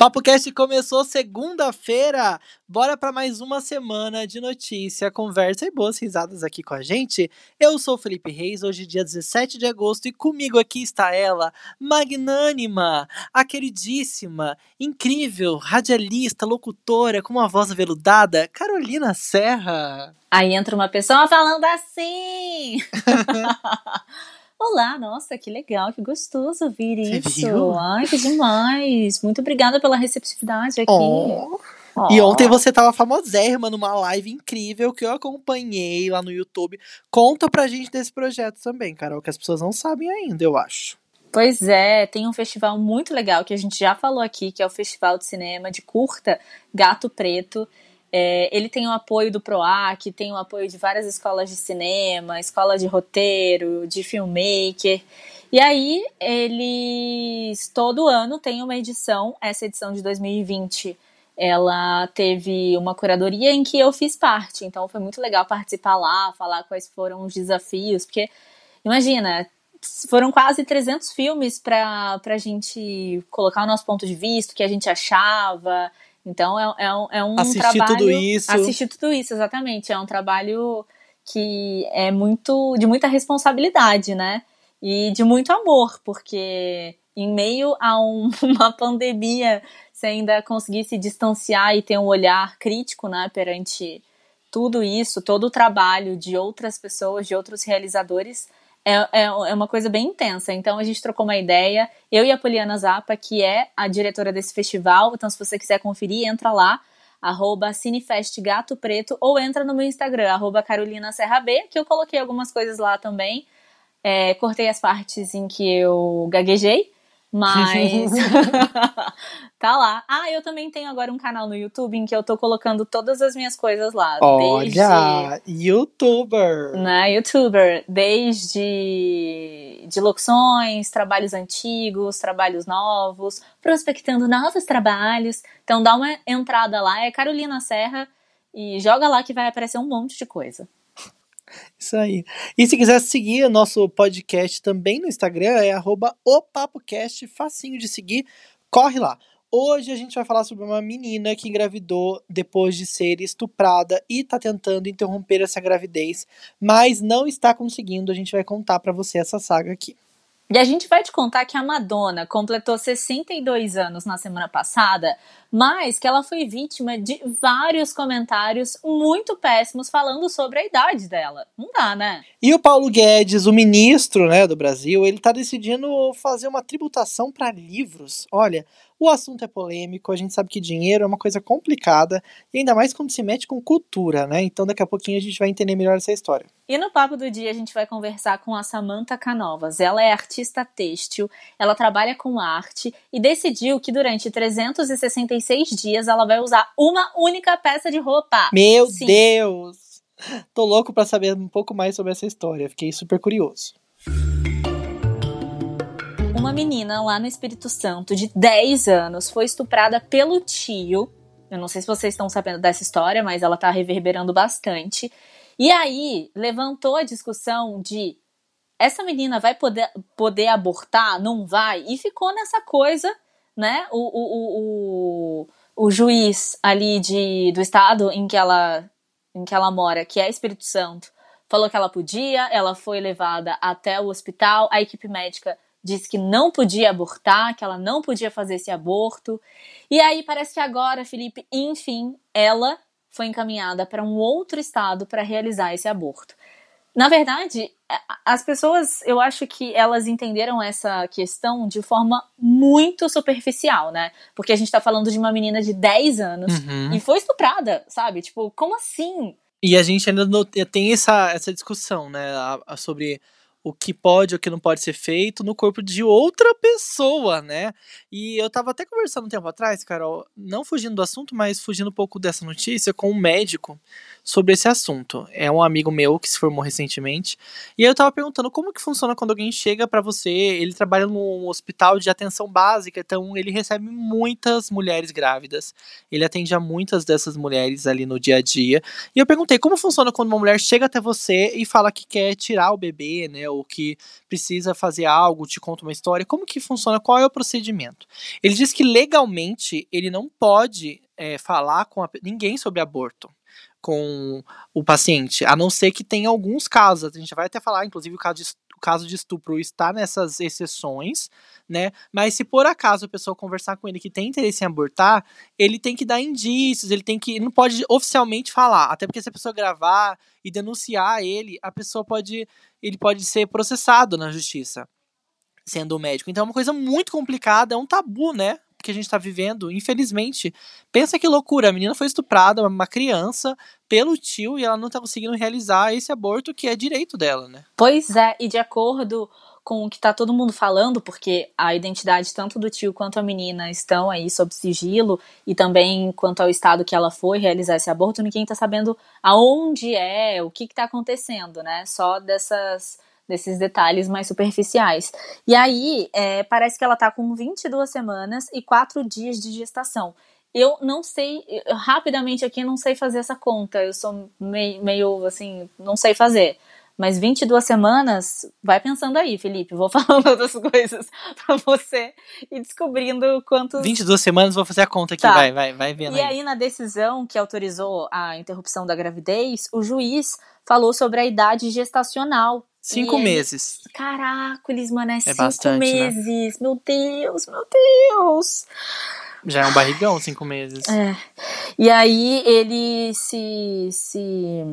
Papo Cast começou segunda-feira. Bora para mais uma semana de notícia, conversa e boas risadas aqui com a gente. Eu sou Felipe Reis, hoje dia 17 de agosto e comigo aqui está ela, magnânima, a queridíssima, incrível, radialista, locutora com uma voz aveludada, Carolina Serra. Aí entra uma pessoa falando assim. Olá, nossa, que legal, que gostoso ouvir isso. Viu? Ai, que demais. Muito obrigada pela receptividade aqui. Oh. Oh. E ontem você tava famosérrima numa live incrível que eu acompanhei lá no YouTube. Conta pra gente desse projeto também, Carol, que as pessoas não sabem ainda, eu acho. Pois é, tem um festival muito legal que a gente já falou aqui, que é o Festival de Cinema de Curta Gato Preto. É, ele tem o apoio do PROAC, tem o apoio de várias escolas de cinema, escola de roteiro, de filmmaker. E aí, eles todo ano tem uma edição, essa edição de 2020 ela teve uma curadoria em que eu fiz parte, então foi muito legal participar lá, falar quais foram os desafios, porque imagina, foram quase 300 filmes para a gente colocar o nosso ponto de vista, o que a gente achava, então é, é, um, é um assistir trabalho. tudo isso. Assistir tudo isso, exatamente. É um trabalho que é muito de muita responsabilidade, né? E de muito amor, porque em meio a um, uma pandemia, você ainda conseguir se distanciar e ter um olhar crítico, né, perante tudo isso, todo o trabalho de outras pessoas, de outros realizadores, é, é, é, uma coisa bem intensa. Então a gente trocou uma ideia, eu e a Poliana Zappa, que é a diretora desse festival. Então, se você quiser conferir, entra lá, arroba Gato Preto, ou entra no meu Instagram, arroba Carolina Serra B, que eu coloquei algumas coisas lá também. É, cortei as partes em que eu gaguejei. Mas tá lá. Ah, eu também tenho agora um canal no YouTube em que eu tô colocando todas as minhas coisas lá. Olha, desde, youtuber. Né, youtuber. Desde de locuções, trabalhos antigos, trabalhos novos, prospectando novos trabalhos. Então dá uma entrada lá, é Carolina Serra e joga lá que vai aparecer um monte de coisa. Isso aí. E se quiser seguir nosso podcast também no Instagram, é arroba opapocast, facinho de seguir, corre lá. Hoje a gente vai falar sobre uma menina que engravidou depois de ser estuprada e tá tentando interromper essa gravidez, mas não está conseguindo. A gente vai contar para você essa saga aqui. E a gente vai te contar que a Madonna completou 62 anos na semana passada, mas que ela foi vítima de vários comentários muito péssimos falando sobre a idade dela. Não dá, né? E o Paulo Guedes, o ministro né, do Brasil, ele tá decidindo fazer uma tributação para livros. Olha, o assunto é polêmico, a gente sabe que dinheiro é uma coisa complicada, e ainda mais quando se mete com cultura, né? Então daqui a pouquinho a gente vai entender melhor essa história. E no papo do dia a gente vai conversar com a Samantha Canovas. Ela é artista têxtil, ela trabalha com arte e decidiu que durante 366 dias ela vai usar uma única peça de roupa. Meu Sim. Deus! Tô louco para saber um pouco mais sobre essa história, fiquei super curioso uma menina lá no Espírito Santo de 10 anos foi estuprada pelo tio. Eu não sei se vocês estão sabendo dessa história, mas ela tá reverberando bastante. E aí levantou a discussão de essa menina vai poder, poder abortar? Não vai? E ficou nessa coisa, né? O, o, o, o, juiz ali de, do estado em que, ela, em que ela mora, que é Espírito Santo, falou que ela podia, ela foi levada até o hospital, a equipe médica disse que não podia abortar, que ela não podia fazer esse aborto. E aí parece que agora, Felipe, enfim, ela foi encaminhada para um outro estado para realizar esse aborto. Na verdade, as pessoas, eu acho que elas entenderam essa questão de forma muito superficial, né? Porque a gente tá falando de uma menina de 10 anos uhum. e foi estuprada, sabe? Tipo, como assim? E a gente ainda tem essa, essa discussão, né? sobre o que pode o que não pode ser feito no corpo de outra pessoa, né? E eu tava até conversando um tempo atrás, Carol, não fugindo do assunto, mas fugindo um pouco dessa notícia, com um médico sobre esse assunto. É um amigo meu que se formou recentemente. E eu tava perguntando como que funciona quando alguém chega para você. Ele trabalha num hospital de atenção básica, então ele recebe muitas mulheres grávidas. Ele atende a muitas dessas mulheres ali no dia a dia. E eu perguntei como funciona quando uma mulher chega até você e fala que quer tirar o bebê, né? Ou que precisa fazer algo, te conta uma história. Como que funciona? Qual é o procedimento? Ele diz que legalmente ele não pode é, falar com a, ninguém sobre aborto com o paciente, a não ser que tenha alguns casos. A gente vai até falar, inclusive, o caso de, o caso de estupro está nessas exceções, né? Mas se por acaso a pessoa conversar com ele que tem interesse em abortar, ele tem que dar indícios, ele tem que. Ele não pode oficialmente falar. Até porque se a pessoa gravar e denunciar ele, a pessoa pode. Ele pode ser processado na justiça. Sendo médico. Então é uma coisa muito complicada, é um tabu, né? Que a gente está vivendo, infelizmente. Pensa que loucura, a menina foi estuprada, uma criança, pelo tio e ela não está conseguindo realizar esse aborto que é direito dela, né? Pois é, e de acordo com o que está todo mundo falando, porque a identidade tanto do tio quanto a menina estão aí sob sigilo, e também quanto ao estado que ela foi realizar esse aborto, ninguém está sabendo aonde é, o que está acontecendo, né? Só dessas desses detalhes mais superficiais. E aí, é, parece que ela tá com 22 semanas e 4 dias de gestação. Eu não sei, rapidamente aqui, não sei fazer essa conta. Eu sou meio, meio assim, não sei fazer. Mas 22 semanas, vai pensando aí, Felipe. Vou falando outras coisas pra você e descobrindo quantos. 22 semanas, vou fazer a conta aqui, tá. vai, vai, vai vendo. E aí. aí, na decisão que autorizou a interrupção da gravidez, o juiz falou sobre a idade gestacional Cinco e meses. Eles... Caracoles, mano, é, é cinco bastante, né? meses. Né? Meu Deus, meu Deus. Já é um barrigão, cinco meses. É. E aí ele se, se,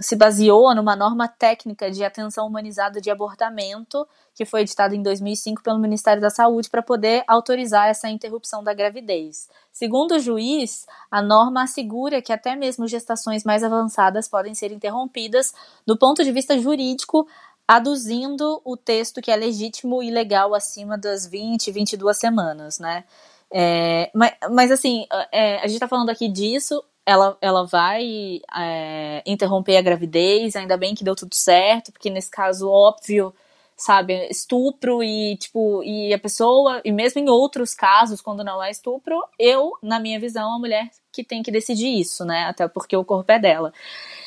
se baseou numa norma técnica de atenção humanizada de abortamento que foi editada em 2005 pelo Ministério da Saúde para poder autorizar essa interrupção da gravidez. Segundo o juiz, a norma assegura que até mesmo gestações mais avançadas podem ser interrompidas do ponto de vista jurídico, aduzindo o texto que é legítimo e legal acima das 20, 22 semanas, né? É, mas, mas, assim, é, a gente está falando aqui disso, ela, ela vai é, interromper a gravidez, ainda bem que deu tudo certo, porque nesse caso, óbvio, sabe, estupro e, tipo, e a pessoa, e mesmo em outros casos, quando não é estupro, eu, na minha visão, a mulher que tem que decidir isso, né, até porque o corpo é dela.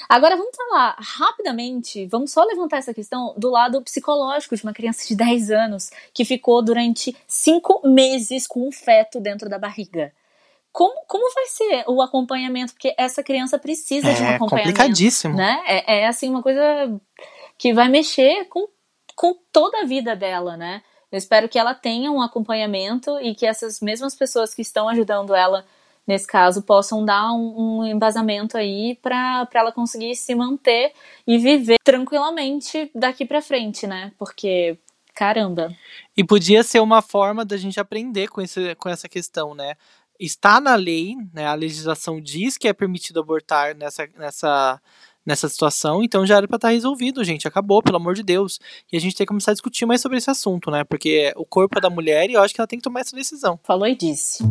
Agora vamos falar rapidamente, vamos só levantar essa questão do lado psicológico de uma criança de 10 anos que ficou durante 5 meses com um feto dentro da barriga. Como, como vai ser o acompanhamento? Porque essa criança precisa é, de um é acompanhamento. complicadíssimo. Né? É, é assim uma coisa que vai mexer com com toda a vida dela, né? Eu espero que ela tenha um acompanhamento e que essas mesmas pessoas que estão ajudando ela nesse caso possam dar um, um embasamento aí para ela conseguir se manter e viver tranquilamente daqui para frente, né? Porque caramba. E podia ser uma forma da gente aprender com, esse, com essa questão, né? Está na lei, né? A legislação diz que é permitido abortar nessa, nessa nessa situação, então já era para estar tá resolvido, gente. Acabou, pelo amor de Deus. E a gente tem que começar a discutir mais sobre esse assunto, né? Porque o corpo é da mulher e eu acho que ela tem que tomar essa decisão. Falou e disse.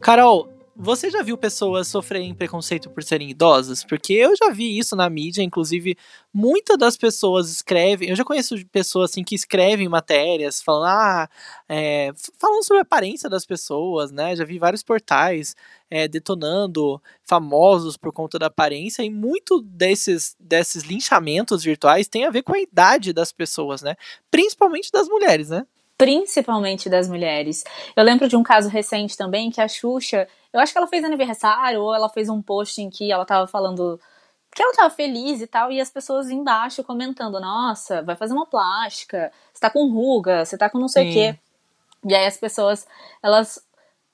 Carol, você já viu pessoas sofrerem preconceito por serem idosas? Porque eu já vi isso na mídia, inclusive muitas das pessoas escrevem. Eu já conheço pessoas assim que escrevem matérias falando, ah, é, falando sobre a aparência das pessoas, né? Já vi vários portais é, detonando famosos por conta da aparência, e muito desses, desses linchamentos virtuais tem a ver com a idade das pessoas, né? Principalmente das mulheres, né? principalmente das mulheres. Eu lembro de um caso recente também que a Xuxa, eu acho que ela fez aniversário ou ela fez um post em que ela tava falando que ela tava feliz e tal, e as pessoas embaixo comentando: Nossa, vai fazer uma plástica, você tá com ruga, você tá com não sei o quê. E aí as pessoas, elas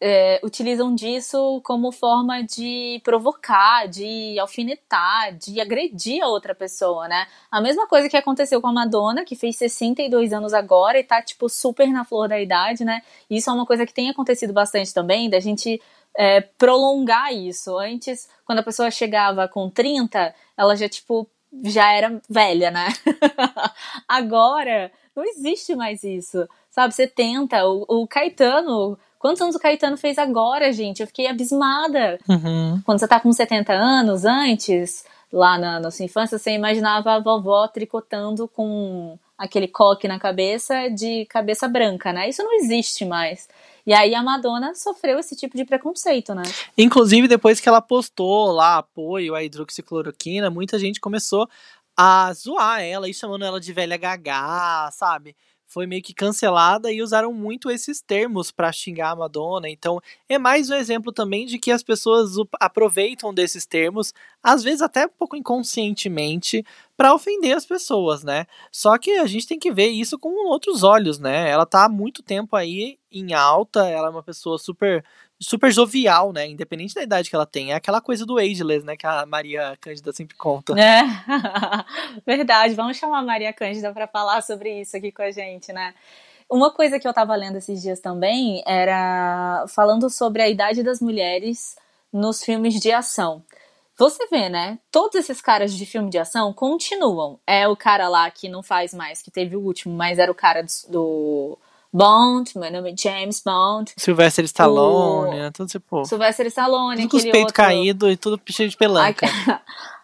é, utilizam disso como forma de provocar, de alfinetar, de agredir a outra pessoa, né? A mesma coisa que aconteceu com a Madonna, que fez 62 anos agora e tá, tipo, super na flor da idade, né? Isso é uma coisa que tem acontecido bastante também, da gente é, prolongar isso. Antes, quando a pessoa chegava com 30, ela já, tipo, já era velha, né? agora, não existe mais isso. Sabe, você tenta, o, o Caetano Quantos anos o Caetano fez agora, gente? Eu fiquei abismada. Uhum. Quando você tá com 70 anos, antes, lá na, na sua infância, você imaginava a vovó tricotando com aquele coque na cabeça de cabeça branca, né? Isso não existe mais. E aí a Madonna sofreu esse tipo de preconceito, né? Inclusive, depois que ela postou lá apoio à hidroxicloroquina, muita gente começou a zoar ela e chamando ela de velha gagá, sabe? Foi meio que cancelada e usaram muito esses termos para xingar a Madonna. Então, é mais um exemplo também de que as pessoas aproveitam desses termos, às vezes até um pouco inconscientemente, para ofender as pessoas, né? Só que a gente tem que ver isso com outros olhos, né? Ela tá há muito tempo aí em alta, ela é uma pessoa super super jovial, né? Independente da idade que ela tem. É aquela coisa do ageless, né? Que a Maria Cândida sempre conta. É, verdade. Vamos chamar a Maria Cândida para falar sobre isso aqui com a gente, né? Uma coisa que eu tava lendo esses dias também era falando sobre a idade das mulheres nos filmes de ação. Você vê, né? Todos esses caras de filme de ação continuam. É o cara lá que não faz mais, que teve o último, mas era o cara do, do Bond, meu nome é James Bond. Sylvester Stallone, o... né? Tudo tipo. Sylvester Stallone, tudo com os peitos outro... caídos e tudo cheio de pelanca.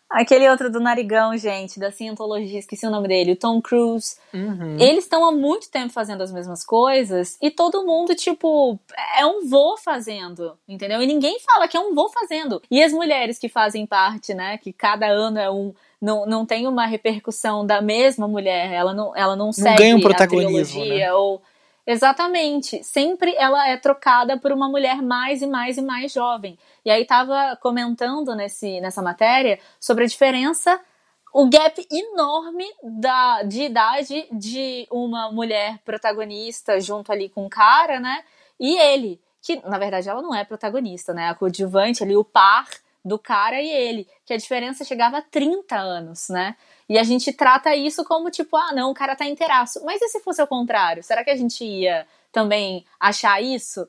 Aquele outro do narigão, gente, da cientologia, esqueci o nome dele, o Tom Cruise. Uhum. Eles estão há muito tempo fazendo as mesmas coisas e todo mundo, tipo, é um vô fazendo, entendeu? E ninguém fala que é um vô fazendo. E as mulheres que fazem parte, né, que cada ano é um não, não tem uma repercussão da mesma mulher, ela não, ela não, não segue ganha um protagonismo, a trilogia né? ou Exatamente. Sempre ela é trocada por uma mulher mais e mais e mais jovem. E aí tava comentando nesse, nessa matéria sobre a diferença, o gap enorme da, de idade de uma mulher protagonista junto ali com o cara, né? E ele, que na verdade ela não é protagonista, né? A coadjuvante ali, o par do cara e ele, que a diferença chegava a 30 anos, né? E a gente trata isso como tipo, ah, não, o cara tá inteiraço. Mas e se fosse o contrário? Será que a gente ia também achar isso?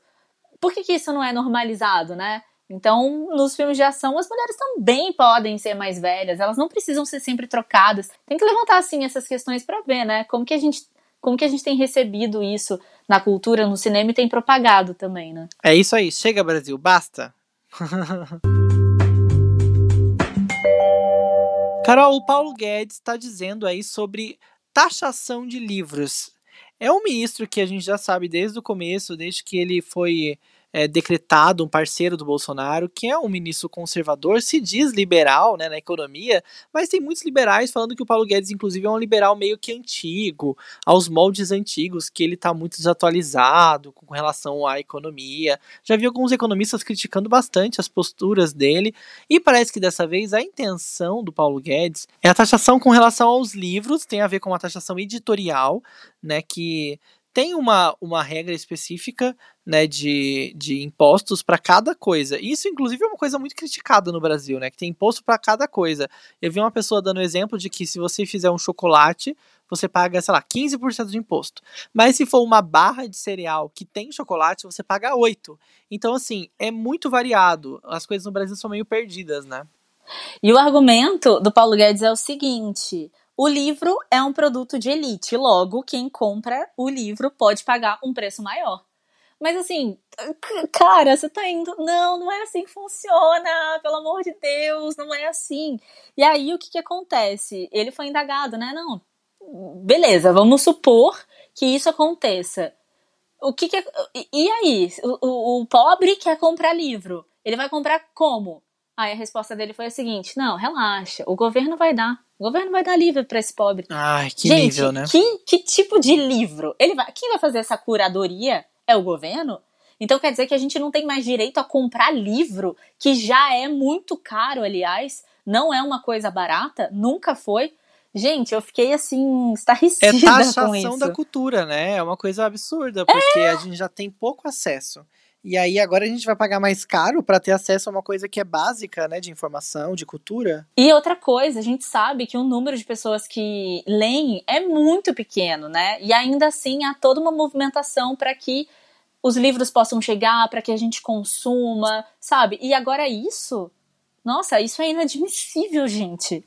Por que, que isso não é normalizado, né? Então, nos filmes de ação, as mulheres também podem ser mais velhas, elas não precisam ser sempre trocadas. Tem que levantar, assim, essas questões para ver, né? Como que a gente como que a gente tem recebido isso na cultura, no cinema e tem propagado também, né? É isso aí. Chega, Brasil. Basta. Carol, o Paulo Guedes está dizendo aí sobre taxação de livros. É um ministro que a gente já sabe desde o começo, desde que ele foi é, decretado um parceiro do Bolsonaro, que é um ministro conservador, se diz liberal né, na economia, mas tem muitos liberais falando que o Paulo Guedes, inclusive, é um liberal meio que antigo, aos moldes antigos, que ele está muito desatualizado com relação à economia. Já vi alguns economistas criticando bastante as posturas dele, e parece que dessa vez a intenção do Paulo Guedes é a taxação com relação aos livros, tem a ver com a taxação editorial, né, que tem uma, uma regra específica né, de, de impostos para cada coisa. Isso, inclusive, é uma coisa muito criticada no Brasil, né? Que tem imposto para cada coisa. Eu vi uma pessoa dando exemplo de que se você fizer um chocolate, você paga, sei lá, 15% de imposto. Mas se for uma barra de cereal que tem chocolate, você paga 8%. Então, assim, é muito variado. As coisas no Brasil são meio perdidas, né? E o argumento do Paulo Guedes é o seguinte: o livro é um produto de elite, logo, quem compra o livro pode pagar um preço maior. Mas assim, cara, você tá indo. Não, não é assim que funciona, pelo amor de Deus, não é assim. E aí o que, que acontece? Ele foi indagado, né? Não, beleza, vamos supor que isso aconteça. O que, que é, E aí? O, o, o pobre quer comprar livro. Ele vai comprar como? Aí a resposta dele foi a seguinte: não, relaxa, o governo vai dar. O governo vai dar livro para esse pobre. Ai, que Gente, nível, né? Que, que tipo de livro? Ele vai, quem vai fazer essa curadoria é o governo? Então quer dizer que a gente não tem mais direito a comprar livro, que já é muito caro, aliás, não é uma coisa barata, nunca foi. Gente, eu fiquei assim, estarrecida é taxação com isso. da cultura, né? É uma coisa absurda, porque é. a gente já tem pouco acesso. E aí agora a gente vai pagar mais caro para ter acesso a uma coisa que é básica, né, de informação, de cultura. E outra coisa, a gente sabe que o número de pessoas que leem é muito pequeno, né? E ainda assim há toda uma movimentação para que os livros possam chegar, para que a gente consuma, sabe? E agora isso, nossa, isso é inadmissível, gente.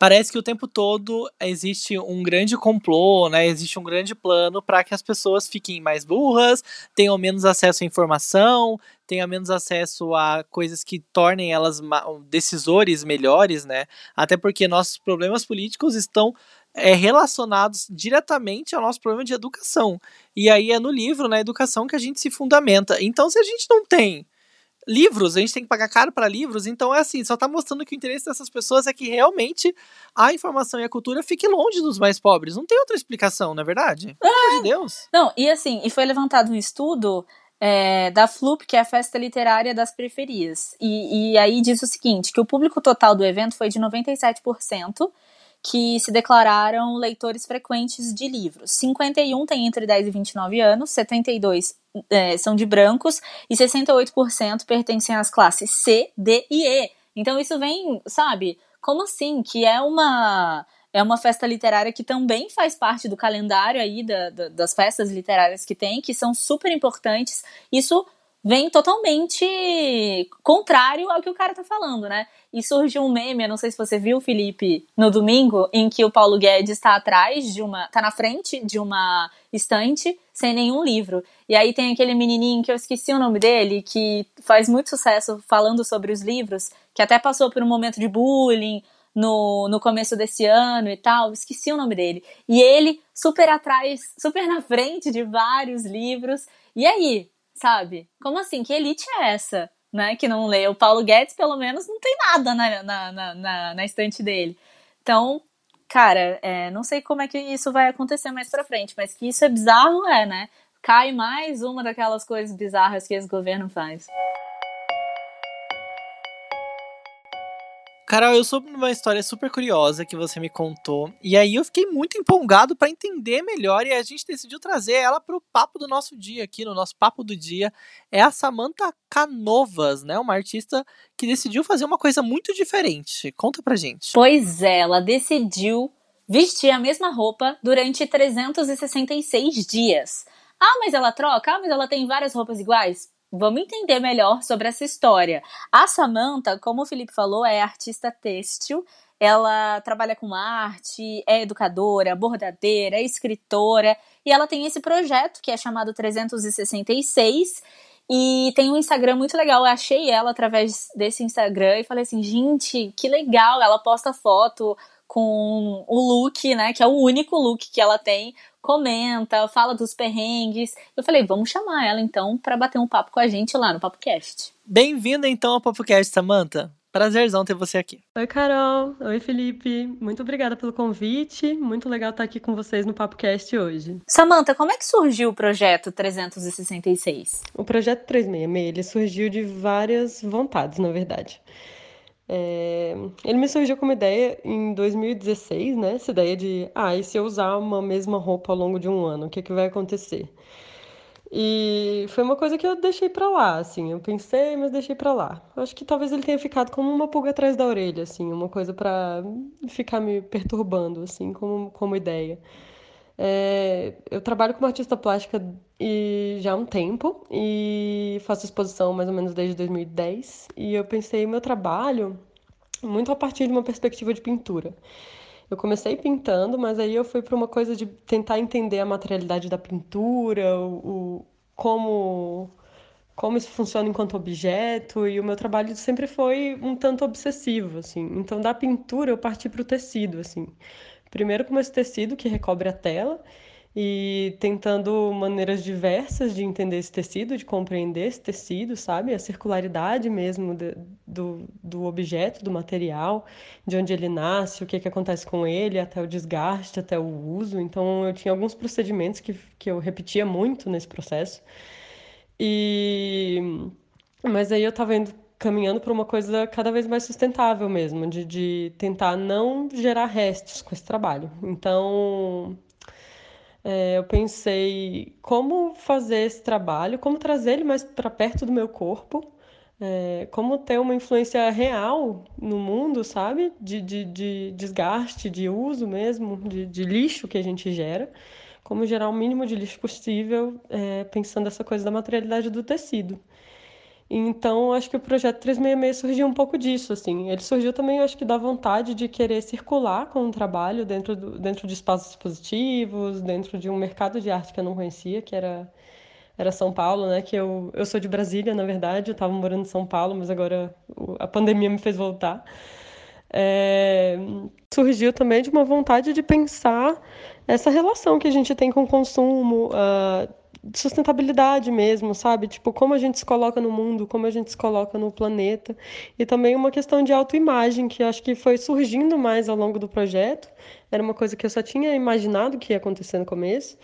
Parece que o tempo todo existe um grande complô, né? Existe um grande plano para que as pessoas fiquem mais burras, tenham menos acesso à informação, tenham menos acesso a coisas que tornem elas decisores melhores, né? Até porque nossos problemas políticos estão é, relacionados diretamente ao nosso problema de educação. E aí é no livro, na educação, que a gente se fundamenta. Então, se a gente não tem livros, a gente tem que pagar caro para livros, então é assim, só tá mostrando que o interesse dessas pessoas é que realmente a informação e a cultura fique longe dos mais pobres. Não tem outra explicação, não é verdade? Pelo amor de é. Deus. Não, e assim, e foi levantado um estudo é, da FLUP, que é a Festa Literária das Periferias. E, e aí diz o seguinte, que o público total do evento foi de 97%, que se declararam leitores frequentes de livros. 51 têm entre 10 e 29 anos, 72 é, são de brancos e 68% pertencem às classes C, D e E. Então isso vem, sabe? Como assim? Que é uma é uma festa literária que também faz parte do calendário aí da, da, das festas literárias que tem, que são super importantes. Isso vem totalmente contrário ao que o cara tá falando, né? E surgiu um meme, eu não sei se você viu, Felipe, no domingo, em que o Paulo Guedes está atrás de uma. tá na frente de uma estante sem nenhum livro. E aí tem aquele menininho que eu esqueci o nome dele, que faz muito sucesso falando sobre os livros, que até passou por um momento de bullying no, no começo desse ano e tal, esqueci o nome dele. E ele super atrás, super na frente de vários livros. E aí, sabe? Como assim? Que elite é essa? Né, que não lê. O Paulo Guedes, pelo menos, não tem nada na, na, na, na, estante dele. Então, cara, é, não sei como é que isso vai acontecer mais pra frente, mas que isso é bizarro, é, né? Cai mais uma daquelas coisas bizarras que esse governo faz. Carol, eu soube uma história super curiosa que você me contou. E aí eu fiquei muito empolgado para entender melhor e a gente decidiu trazer ela para o papo do nosso dia aqui, no nosso papo do dia. É a Samantha Canovas, né? Uma artista que decidiu fazer uma coisa muito diferente. Conta pra gente. Pois é, ela decidiu vestir a mesma roupa durante 366 dias. Ah, mas ela troca? Ah, mas ela tem várias roupas iguais? Vamos entender melhor sobre essa história. A Samantha, como o Felipe falou, é artista têxtil. Ela trabalha com arte, é educadora, bordadeira, é escritora. E ela tem esse projeto que é chamado 366. E tem um Instagram muito legal. Eu achei ela através desse Instagram e falei assim: gente, que legal! Ela posta foto com o look, né? Que é o único look que ela tem, comenta, fala dos perrengues. Eu falei, vamos chamar ela então para bater um papo com a gente lá no PapoCast. Bem-vinda então ao PapoCast, Samantha. Prazerzão ter você aqui. Oi, Carol. Oi, Felipe. Muito obrigada pelo convite. Muito legal estar aqui com vocês no PapoCast hoje. Samantha, como é que surgiu o projeto 366? O projeto 366 ele surgiu de várias vontades, na verdade. É, ele me surgiu como ideia em 2016, né? Essa ideia de, ah, e se eu usar uma mesma roupa ao longo de um ano, o que, que vai acontecer? E foi uma coisa que eu deixei para lá, assim. Eu pensei, mas deixei para lá. Acho que talvez ele tenha ficado como uma pulga atrás da orelha, assim, uma coisa para ficar me perturbando, assim, como, como ideia. É, eu trabalho como artista plástica e já há um tempo e faço exposição mais ou menos desde 2010. E eu pensei meu trabalho muito a partir de uma perspectiva de pintura. Eu comecei pintando, mas aí eu fui para uma coisa de tentar entender a materialidade da pintura, o, o como como isso funciona enquanto objeto e o meu trabalho sempre foi um tanto obsessivo assim. Então da pintura eu parti para o tecido assim. Primeiro com esse tecido que recobre a tela e tentando maneiras diversas de entender esse tecido, de compreender esse tecido, sabe? A circularidade mesmo de, do, do objeto, do material, de onde ele nasce, o que, que acontece com ele, até o desgaste, até o uso. Então, eu tinha alguns procedimentos que, que eu repetia muito nesse processo. E... Mas aí eu estava indo caminhando para uma coisa cada vez mais sustentável mesmo, de, de tentar não gerar restos com esse trabalho. Então, é, eu pensei como fazer esse trabalho, como trazer ele mais para perto do meu corpo, é, como ter uma influência real no mundo, sabe? De, de, de desgaste, de uso mesmo, de, de, lixo que a gente gera. Como gerar o mínimo de lixo possível, é, pensando essa coisa da materialidade do tecido. Então, acho que o projeto 366 surgiu um pouco disso, assim. Ele surgiu também, acho que da vontade de querer circular com o trabalho dentro, do, dentro de espaços expositivos, dentro de um mercado de arte que eu não conhecia, que era, era São Paulo, né? Que eu, eu sou de Brasília, na verdade, eu estava morando em São Paulo, mas agora a pandemia me fez voltar. É, surgiu também de uma vontade de pensar essa relação que a gente tem com o consumo, uh, sustentabilidade mesmo, sabe? Tipo, como a gente se coloca no mundo, como a gente se coloca no planeta. E também uma questão de autoimagem, que acho que foi surgindo mais ao longo do projeto. Era uma coisa que eu só tinha imaginado que ia acontecer no começo.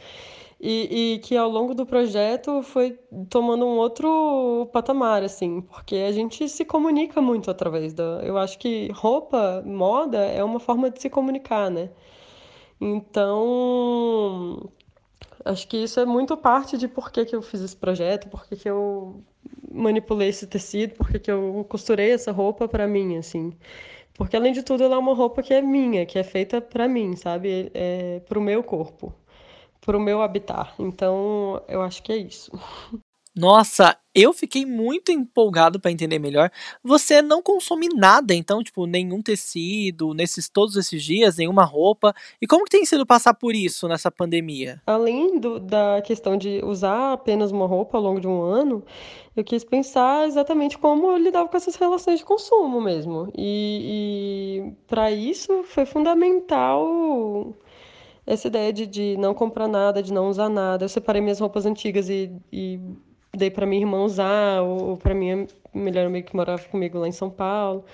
E, e, que ao longo do projeto foi tomando um outro patamar, assim, porque a gente se comunica muito através da. Eu acho que roupa, moda, é uma forma de se comunicar, né? Então, Acho que isso é muito parte de por que, que eu fiz esse projeto, por que, que eu manipulei esse tecido, por que, que eu costurei essa roupa para mim, assim. Porque, além de tudo, ela é uma roupa que é minha, que é feita para mim, sabe? É pro meu corpo, pro meu habitar. Então, eu acho que é isso. Nossa, eu fiquei muito empolgado para entender melhor. Você não consome nada, então, tipo, nenhum tecido, nesses todos esses dias, nenhuma roupa. E como que tem sido passar por isso nessa pandemia? Além do, da questão de usar apenas uma roupa ao longo de um ano, eu quis pensar exatamente como eu lidava com essas relações de consumo mesmo. E, e para isso foi fundamental essa ideia de, de não comprar nada, de não usar nada. Eu separei minhas roupas antigas e, e dei para minha irmã usar, ou para minha melhor amiga que morava comigo lá em São Paulo.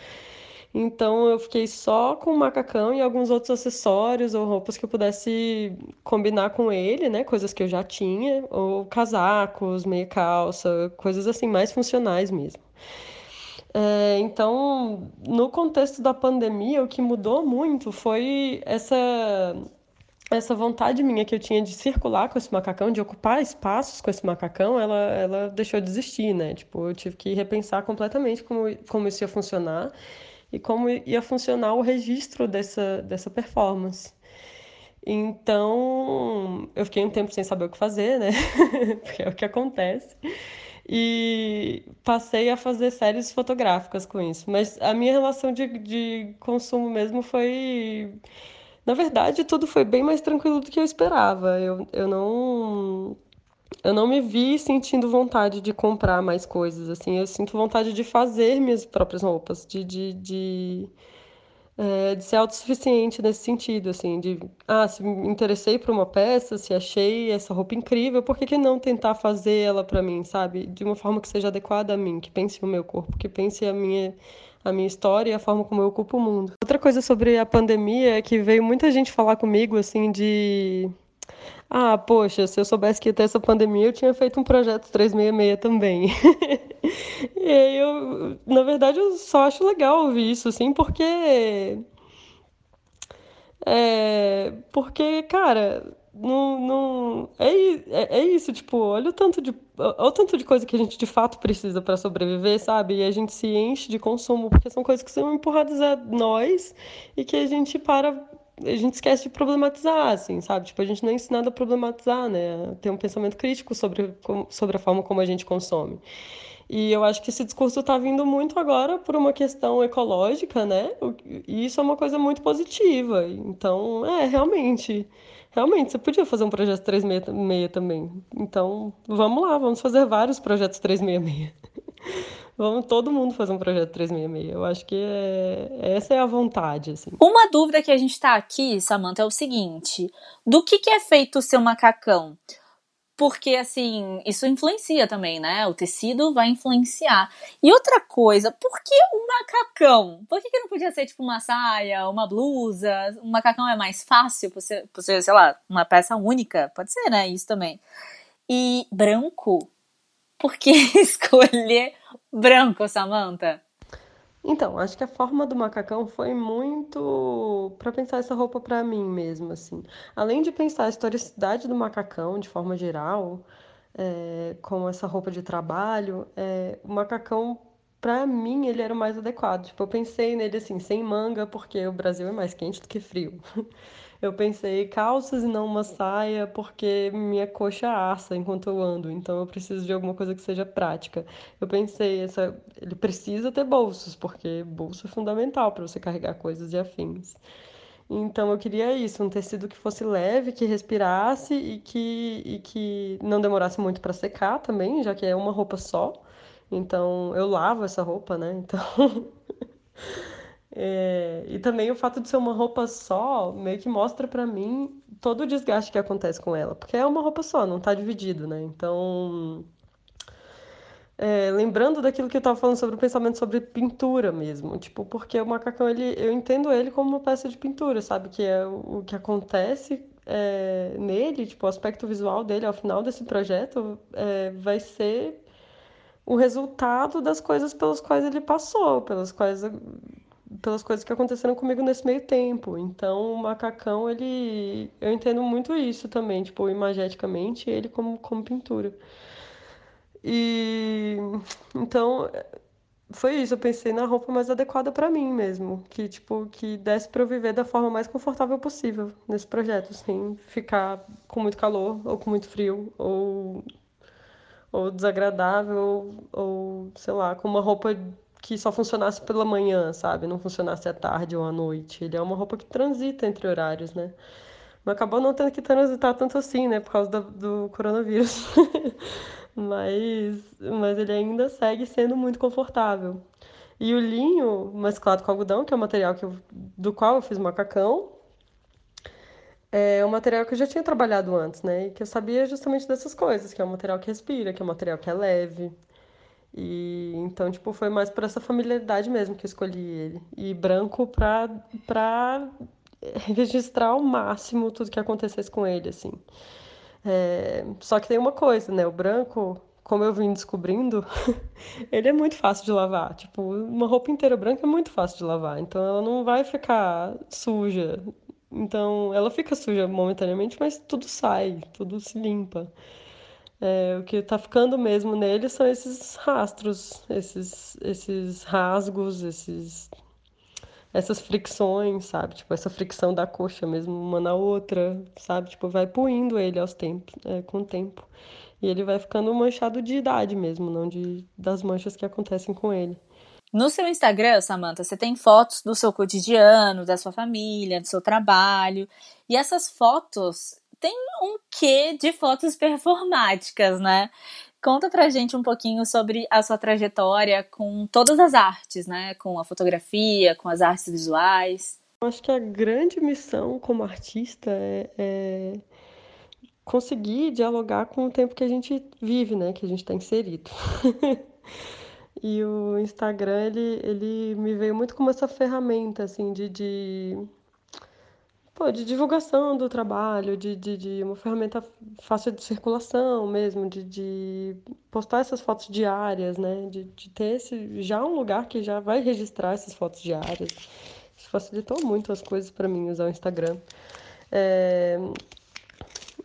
Então eu fiquei só com o macacão e alguns outros acessórios ou roupas que eu pudesse combinar com ele, né? Coisas que eu já tinha, ou casacos, meia calça, coisas assim mais funcionais mesmo. É, então, no contexto da pandemia, o que mudou muito foi essa essa vontade minha que eu tinha de circular com esse macacão, de ocupar espaços com esse macacão, ela, ela deixou de existir, né? Tipo, eu tive que repensar completamente como, como isso ia funcionar e como ia funcionar o registro dessa, dessa performance. Então, eu fiquei um tempo sem saber o que fazer, né? Porque é o que acontece. E passei a fazer séries fotográficas com isso. Mas a minha relação de, de consumo mesmo foi na verdade, tudo foi bem mais tranquilo do que eu esperava. Eu, eu não eu não me vi sentindo vontade de comprar mais coisas, assim. Eu sinto vontade de fazer minhas próprias roupas, de, de, de, é, de ser autossuficiente nesse sentido, assim. De, ah, se me interessei por uma peça, se achei essa roupa incrível, por que, que não tentar fazer ela para mim, sabe? De uma forma que seja adequada a mim, que pense no meu corpo, que pense a minha a minha história e a forma como eu ocupo o mundo. Outra coisa sobre a pandemia é que veio muita gente falar comigo assim de ah, poxa, se eu soubesse que ia ter essa pandemia, eu tinha feito um projeto 366 também. e aí eu, na verdade, eu só acho legal ouvir isso, assim, porque. É, porque, cara, não, não é, é, é, isso, tipo, olha o tanto de olha o tanto de coisa que a gente de fato precisa para sobreviver, sabe? E a gente se enche de consumo porque são coisas que são empurradas a nós e que a gente para a gente esquece de problematizar, assim, sabe? Tipo, a gente não é ensinado a problematizar, né? Ter um pensamento crítico sobre, sobre a forma como a gente consome. E eu acho que esse discurso está vindo muito agora por uma questão ecológica, né? E isso é uma coisa muito positiva. Então, é, realmente Realmente, você podia fazer um projeto 366 também. Então, vamos lá, vamos fazer vários projetos 366. vamos todo mundo fazer um projeto 366. Eu acho que é, essa é a vontade, assim. Uma dúvida que a gente tá aqui, Samantha, é o seguinte: do que, que é feito o seu macacão? Porque assim, isso influencia também, né? O tecido vai influenciar. E outra coisa, por que um macacão? Por que, que não podia ser tipo uma saia, uma blusa? Um macacão é mais fácil por ser, por ser, sei lá, uma peça única? Pode ser, né? Isso também. E branco? Por que escolher branco, Samantha? Então, acho que a forma do macacão foi muito para pensar essa roupa para mim mesmo, assim. Além de pensar a historicidade do macacão de forma geral, é, com essa roupa de trabalho, é, o macacão para mim ele era o mais adequado. Tipo, eu pensei nele assim, sem manga, porque o Brasil é mais quente do que frio. Eu pensei calças e não uma saia, porque minha coxa assa enquanto eu ando, então eu preciso de alguma coisa que seja prática. Eu pensei, essa, ele precisa ter bolsos, porque bolso é fundamental para você carregar coisas e afins. Então eu queria isso, um tecido que fosse leve, que respirasse e que, e que não demorasse muito para secar também, já que é uma roupa só. Então eu lavo essa roupa, né? Então É, e também o fato de ser uma roupa só meio que mostra pra mim todo o desgaste que acontece com ela, porque é uma roupa só, não tá dividido, né? Então, é, lembrando daquilo que eu tava falando sobre o pensamento sobre pintura mesmo, tipo, porque o macacão ele, eu entendo ele como uma peça de pintura, sabe? Que é o, o que acontece é, nele, tipo, o aspecto visual dele ao final desse projeto é, vai ser o resultado das coisas pelas quais ele passou, pelas quais pelas coisas que aconteceram comigo nesse meio tempo. Então, o macacão, ele. Eu entendo muito isso também, tipo, imageticamente, ele como, como pintura. E. Então, foi isso. Eu pensei na roupa mais adequada para mim mesmo. Que, tipo, que desse pra eu viver da forma mais confortável possível nesse projeto, sem ficar com muito calor, ou com muito frio, ou. Ou desagradável, ou, sei lá, com uma roupa que só funcionasse pela manhã, sabe? Não funcionasse à tarde ou à noite. Ele é uma roupa que transita entre horários, né? Mas acabou não tendo que transitar tanto assim, né? Por causa do, do coronavírus. mas, mas ele ainda segue sendo muito confortável. E o linho mesclado com algodão, que é o material que eu, do qual eu fiz macacão, é um material que eu já tinha trabalhado antes, né? E que eu sabia justamente dessas coisas, que é um material que respira, que é um material que é leve, e então, tipo, foi mais por essa familiaridade mesmo que eu escolhi ele. E branco pra, pra registrar ao máximo tudo que acontecesse com ele, assim. É... Só que tem uma coisa, né? O branco, como eu vim descobrindo, ele é muito fácil de lavar. Tipo, uma roupa inteira branca é muito fácil de lavar. Então ela não vai ficar suja. Então ela fica suja momentaneamente, mas tudo sai, tudo se limpa. É, o que está ficando mesmo nele são esses rastros, esses, esses rasgos, esses, essas fricções, sabe? Tipo, essa fricção da coxa mesmo, uma na outra, sabe? Tipo, vai puindo ele aos tempos, é, com o tempo. E ele vai ficando manchado de idade mesmo, não de, das manchas que acontecem com ele. No seu Instagram, Samantha, você tem fotos do seu cotidiano, da sua família, do seu trabalho. E essas fotos, tem um quê de fotos performáticas, né? Conta pra gente um pouquinho sobre a sua trajetória com todas as artes, né? Com a fotografia, com as artes visuais. Eu acho que a grande missão como artista é, é conseguir dialogar com o tempo que a gente vive, né? Que a gente está inserido. e o Instagram, ele, ele me veio muito como essa ferramenta, assim, de, de pô, de divulgação do trabalho, de, de, de, uma ferramenta fácil de circulação mesmo, de, de postar essas fotos diárias, né? De, de ter esse, já um lugar que já vai registrar essas fotos diárias. Isso facilitou muito as coisas para mim usar o Instagram. É...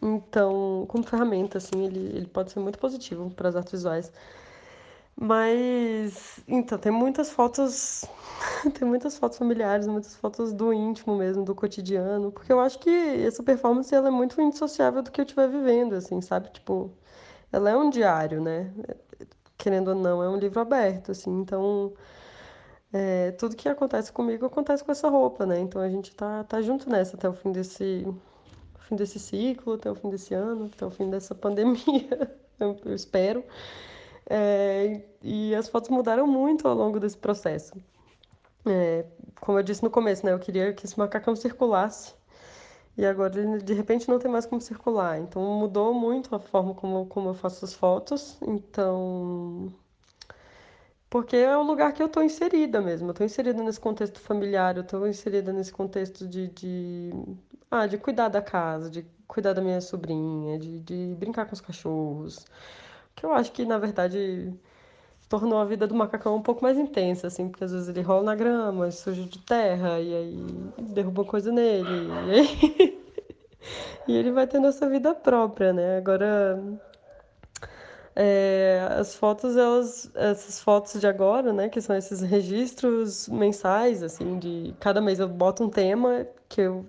Então, como ferramenta, assim, ele, ele pode ser muito positivo para as artes visuais. Mas, então, tem muitas fotos, tem muitas fotos familiares, muitas fotos do íntimo mesmo, do cotidiano, porque eu acho que essa performance ela é muito indissociável do que eu estiver vivendo, assim, sabe? Tipo, ela é um diário, né? Querendo ou não, é um livro aberto, assim, então é, tudo que acontece comigo acontece com essa roupa, né? Então a gente tá, tá junto nessa até o fim desse, fim desse ciclo, até o fim desse ano, até o fim dessa pandemia, eu, eu espero. É, e as fotos mudaram muito ao longo desse processo. É, como eu disse no começo, né, eu queria que esse macacão circulasse. E agora ele de repente não tem mais como circular. Então mudou muito a forma como, como eu faço as fotos. Então. Porque é o lugar que eu estou inserida mesmo. Eu estou inserida nesse contexto familiar, eu estou inserida nesse contexto de, de, ah, de cuidar da casa, de cuidar da minha sobrinha, de, de brincar com os cachorros que eu acho que, na verdade, tornou a vida do macacão um pouco mais intensa, assim, porque às vezes ele rola na grama, suja de terra, e aí derruba coisa nele, e, aí... e ele vai tendo essa vida própria, né? Agora, é, as fotos, elas, essas fotos de agora, né, que são esses registros mensais, assim, de cada mês eu boto um tema que eu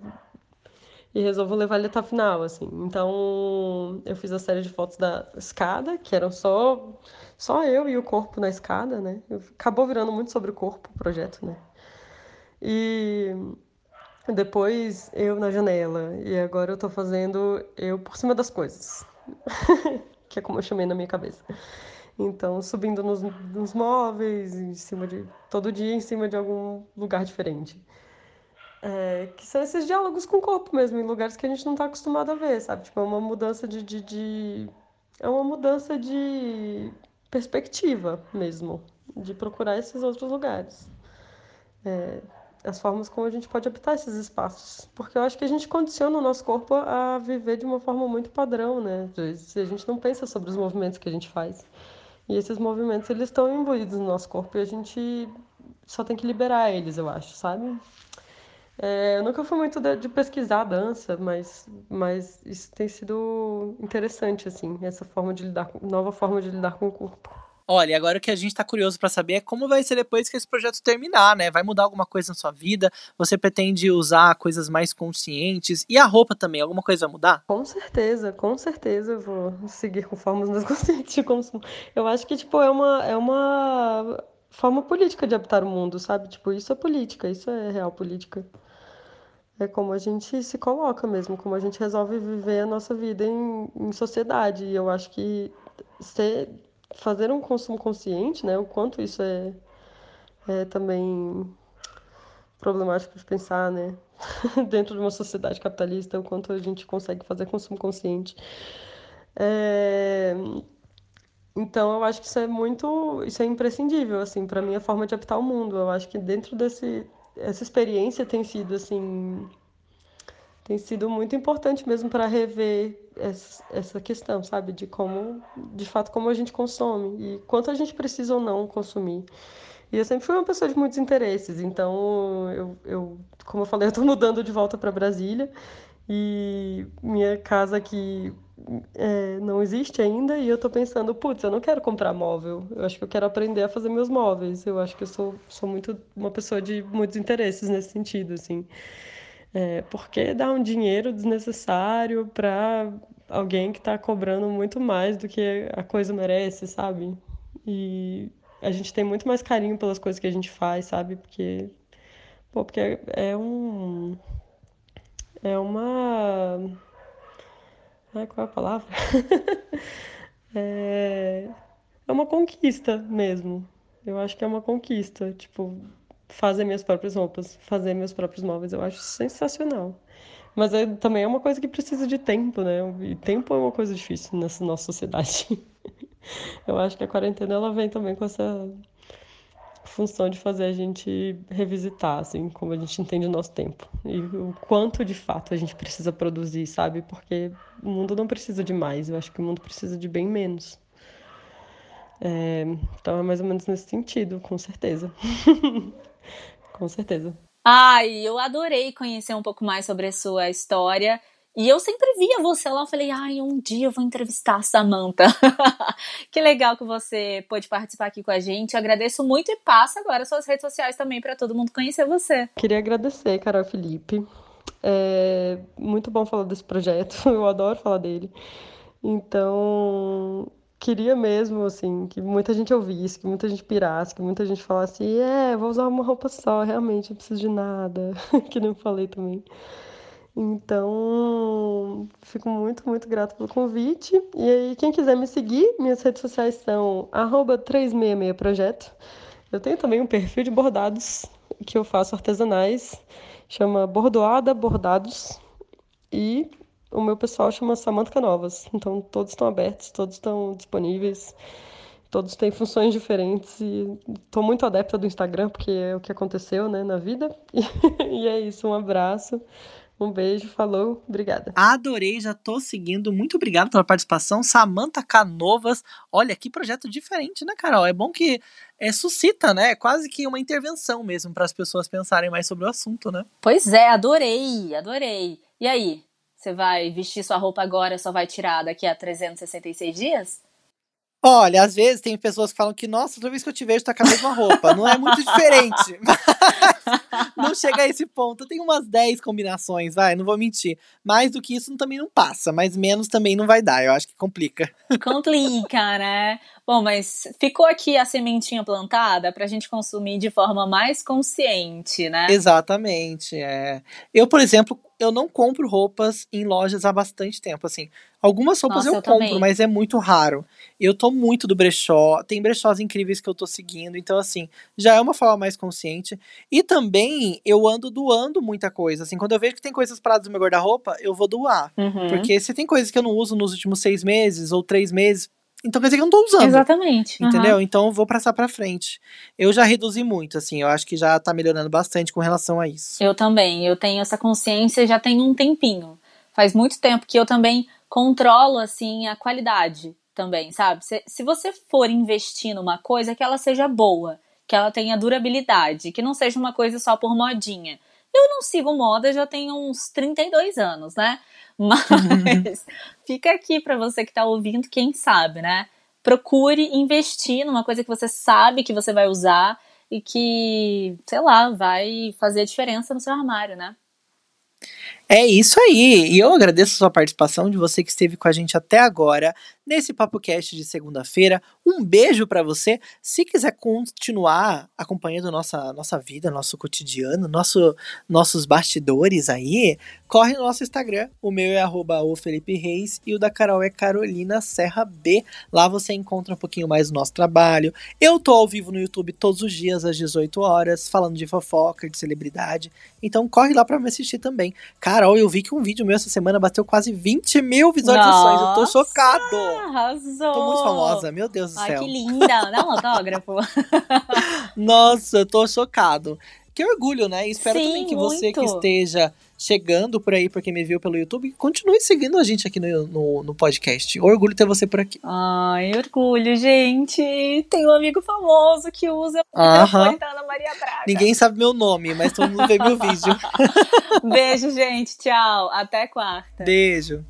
e resolvo levar ele até a final, assim. Então, eu fiz a série de fotos da escada, que eram só só eu e o corpo na escada, né? Acabou virando muito sobre o corpo o projeto, né? E depois eu na janela. E agora eu tô fazendo eu por cima das coisas. que é como eu chamei na minha cabeça. Então, subindo nos, nos móveis, em cima de. todo dia em cima de algum lugar diferente. É, que são esses diálogos com o corpo mesmo, em lugares que a gente não está acostumado a ver, sabe? Tipo, é uma mudança de, de, de, É uma mudança de perspectiva mesmo, de procurar esses outros lugares. É, as formas como a gente pode habitar esses espaços. Porque eu acho que a gente condiciona o nosso corpo a viver de uma forma muito padrão, né? Se a gente não pensa sobre os movimentos que a gente faz. E esses movimentos, eles estão imbuídos no nosso corpo e a gente só tem que liberar eles, eu acho, sabe? É, eu nunca fui muito de, de, pesquisar dança, mas, mas isso tem sido interessante, assim, essa forma de lidar, nova forma de lidar com o corpo. Olha, agora o que a gente tá curioso para saber é como vai ser depois que esse projeto terminar, né? Vai mudar alguma coisa na sua vida? Você pretende usar coisas mais conscientes? E a roupa também, alguma coisa vai mudar? Com certeza, com certeza eu vou seguir com formas mais conscientes de consumo. Eu acho que, tipo, é uma, é uma forma política de habitar o mundo, sabe? Tipo, isso é política, isso é real política. É como a gente se coloca mesmo, como a gente resolve viver a nossa vida em, em sociedade. E eu acho que ser, fazer um consumo consciente, né, o quanto isso é, é também problemático de pensar, né, dentro de uma sociedade capitalista, o quanto a gente consegue fazer consumo consciente. É... Então, eu acho que isso é muito, isso é imprescindível, assim, para minha forma de habitar o mundo. Eu acho que dentro desse essa experiência tem sido assim tem sido muito importante mesmo para rever essa, essa questão, sabe, de como, de fato, como a gente consome e quanto a gente precisa ou não consumir. E eu sempre fui uma pessoa de muitos interesses, então eu, eu como eu falei, eu estou mudando de volta para Brasília e minha casa aqui é, não existe ainda e eu estou pensando, putz, eu não quero comprar móvel, eu acho que eu quero aprender a fazer meus móveis. Eu acho que eu sou, sou muito uma pessoa de muitos interesses nesse sentido, assim. É, porque dar um dinheiro desnecessário para alguém que está cobrando muito mais do que a coisa merece, sabe? E a gente tem muito mais carinho pelas coisas que a gente faz, sabe? Porque, pô, porque é um é uma Ai, qual é a palavra? é... é uma conquista mesmo. Eu acho que é uma conquista. Tipo, fazer minhas próprias roupas, fazer meus próprios móveis, eu acho sensacional. Mas é, também é uma coisa que precisa de tempo, né? E tempo é uma coisa difícil nessa nossa sociedade. eu acho que a quarentena ela vem também com essa função de fazer a gente revisitar, assim, como a gente entende o nosso tempo. E o quanto de fato a gente precisa produzir, sabe? Porque o mundo não precisa de mais, eu acho que o mundo precisa de bem menos. É, então é mais ou menos nesse sentido, com certeza. com certeza. Ai, eu adorei conhecer um pouco mais sobre a sua história. E eu sempre via você lá, eu falei, ai, um dia eu vou entrevistar a Samantha. que legal que você pôde participar aqui com a gente. Eu agradeço muito e passa agora suas redes sociais também para todo mundo conhecer você. Queria agradecer, Carol Felipe. É muito bom falar desse projeto, eu adoro falar dele. Então, queria mesmo, assim, que muita gente ouvisse, que muita gente pirasse, que muita gente falasse, é, vou usar uma roupa só, realmente, não preciso de nada, que não falei também. Então, fico muito, muito grato pelo convite. E aí, quem quiser me seguir, minhas redes sociais são 366projeto. Eu tenho também um perfil de bordados que eu faço artesanais, chama Bordoada Bordados. E o meu pessoal chama Samantha Canovas. Então, todos estão abertos, todos estão disponíveis. Todos têm funções diferentes e estou muito adepta do Instagram, porque é o que aconteceu né, na vida. e é isso, um abraço. Um beijo, falou, obrigada. Adorei, já tô seguindo. Muito obrigado pela participação. Samantha Canovas. Olha, que projeto diferente, né, Carol? É bom que é, suscita, né? É quase que uma intervenção mesmo para as pessoas pensarem mais sobre o assunto, né? Pois é, adorei, adorei. E aí, você vai vestir sua roupa agora, só vai tirar daqui a 366 dias? Olha, às vezes tem pessoas que falam que, nossa, toda vez que eu te vejo, tá com a mesma roupa. Não é muito diferente. Mas não chega a esse ponto. Tem umas 10 combinações, vai, não vou mentir. Mais do que isso também não passa, mas menos também não vai dar. Eu acho que complica. Complica, né? Bom, mas ficou aqui a sementinha plantada pra gente consumir de forma mais consciente, né? Exatamente, é. Eu, por exemplo, eu não compro roupas em lojas há bastante tempo, assim. Algumas roupas Nossa, eu, eu compro, também. mas é muito raro. Eu tô muito do brechó, tem brechós incríveis que eu tô seguindo, então assim, já é uma forma mais consciente. E também eu ando doando muita coisa, assim, quando eu vejo que tem coisas paradas no meu guarda-roupa, eu vou doar. Uhum. Porque se tem coisas que eu não uso nos últimos seis meses ou três meses, então quer dizer que eu não tô usando. Exatamente. uhum. Entendeu? Então eu vou passar pra frente. Eu já reduzi muito, assim, eu acho que já tá melhorando bastante com relação a isso. Eu também, eu tenho essa consciência já tem um tempinho. Faz muito tempo que eu também controlo, assim, a qualidade também, sabe? Se, se você for investir numa coisa, que ela seja boa, que ela tenha durabilidade, que não seja uma coisa só por modinha. Eu não sigo moda já tenho uns 32 anos, né? Mas fica aqui pra você que tá ouvindo, quem sabe, né? Procure investir numa coisa que você sabe que você vai usar e que, sei lá, vai fazer a diferença no seu armário, né? É isso aí. E eu agradeço a sua participação, de você que esteve com a gente até agora, nesse PapoCast de segunda-feira. Um beijo pra você. Se quiser continuar acompanhando nossa, nossa vida, nosso cotidiano, nosso, nossos bastidores aí, corre no nosso Instagram. O meu é arroba o Felipe Reis e o da Carol é Carolina Serra B. Lá você encontra um pouquinho mais do nosso trabalho. Eu tô ao vivo no YouTube todos os dias às 18 horas, falando de fofoca, de celebridade. Então corre lá pra me assistir também. Carol, eu vi que um vídeo meu essa semana bateu quase 20 mil visualizações. Eu tô Nossa, chocado. Arrasou! Tô muito famosa, meu Deus do Ai, céu. que linda! Dá um autógrafo. Nossa, eu tô chocado. Que orgulho, né? Espero Sim, também que você que muito. esteja chegando por aí, porque me viu pelo YouTube, continue seguindo a gente aqui no, no, no podcast. Orgulho ter você por aqui. Ai, orgulho, gente. Tem um amigo famoso que usa Aham. microfone da Ana Maria Braga. Ninguém sabe meu nome, mas todo mundo vê meu vídeo. Beijo, gente. Tchau. Até quarta. Beijo.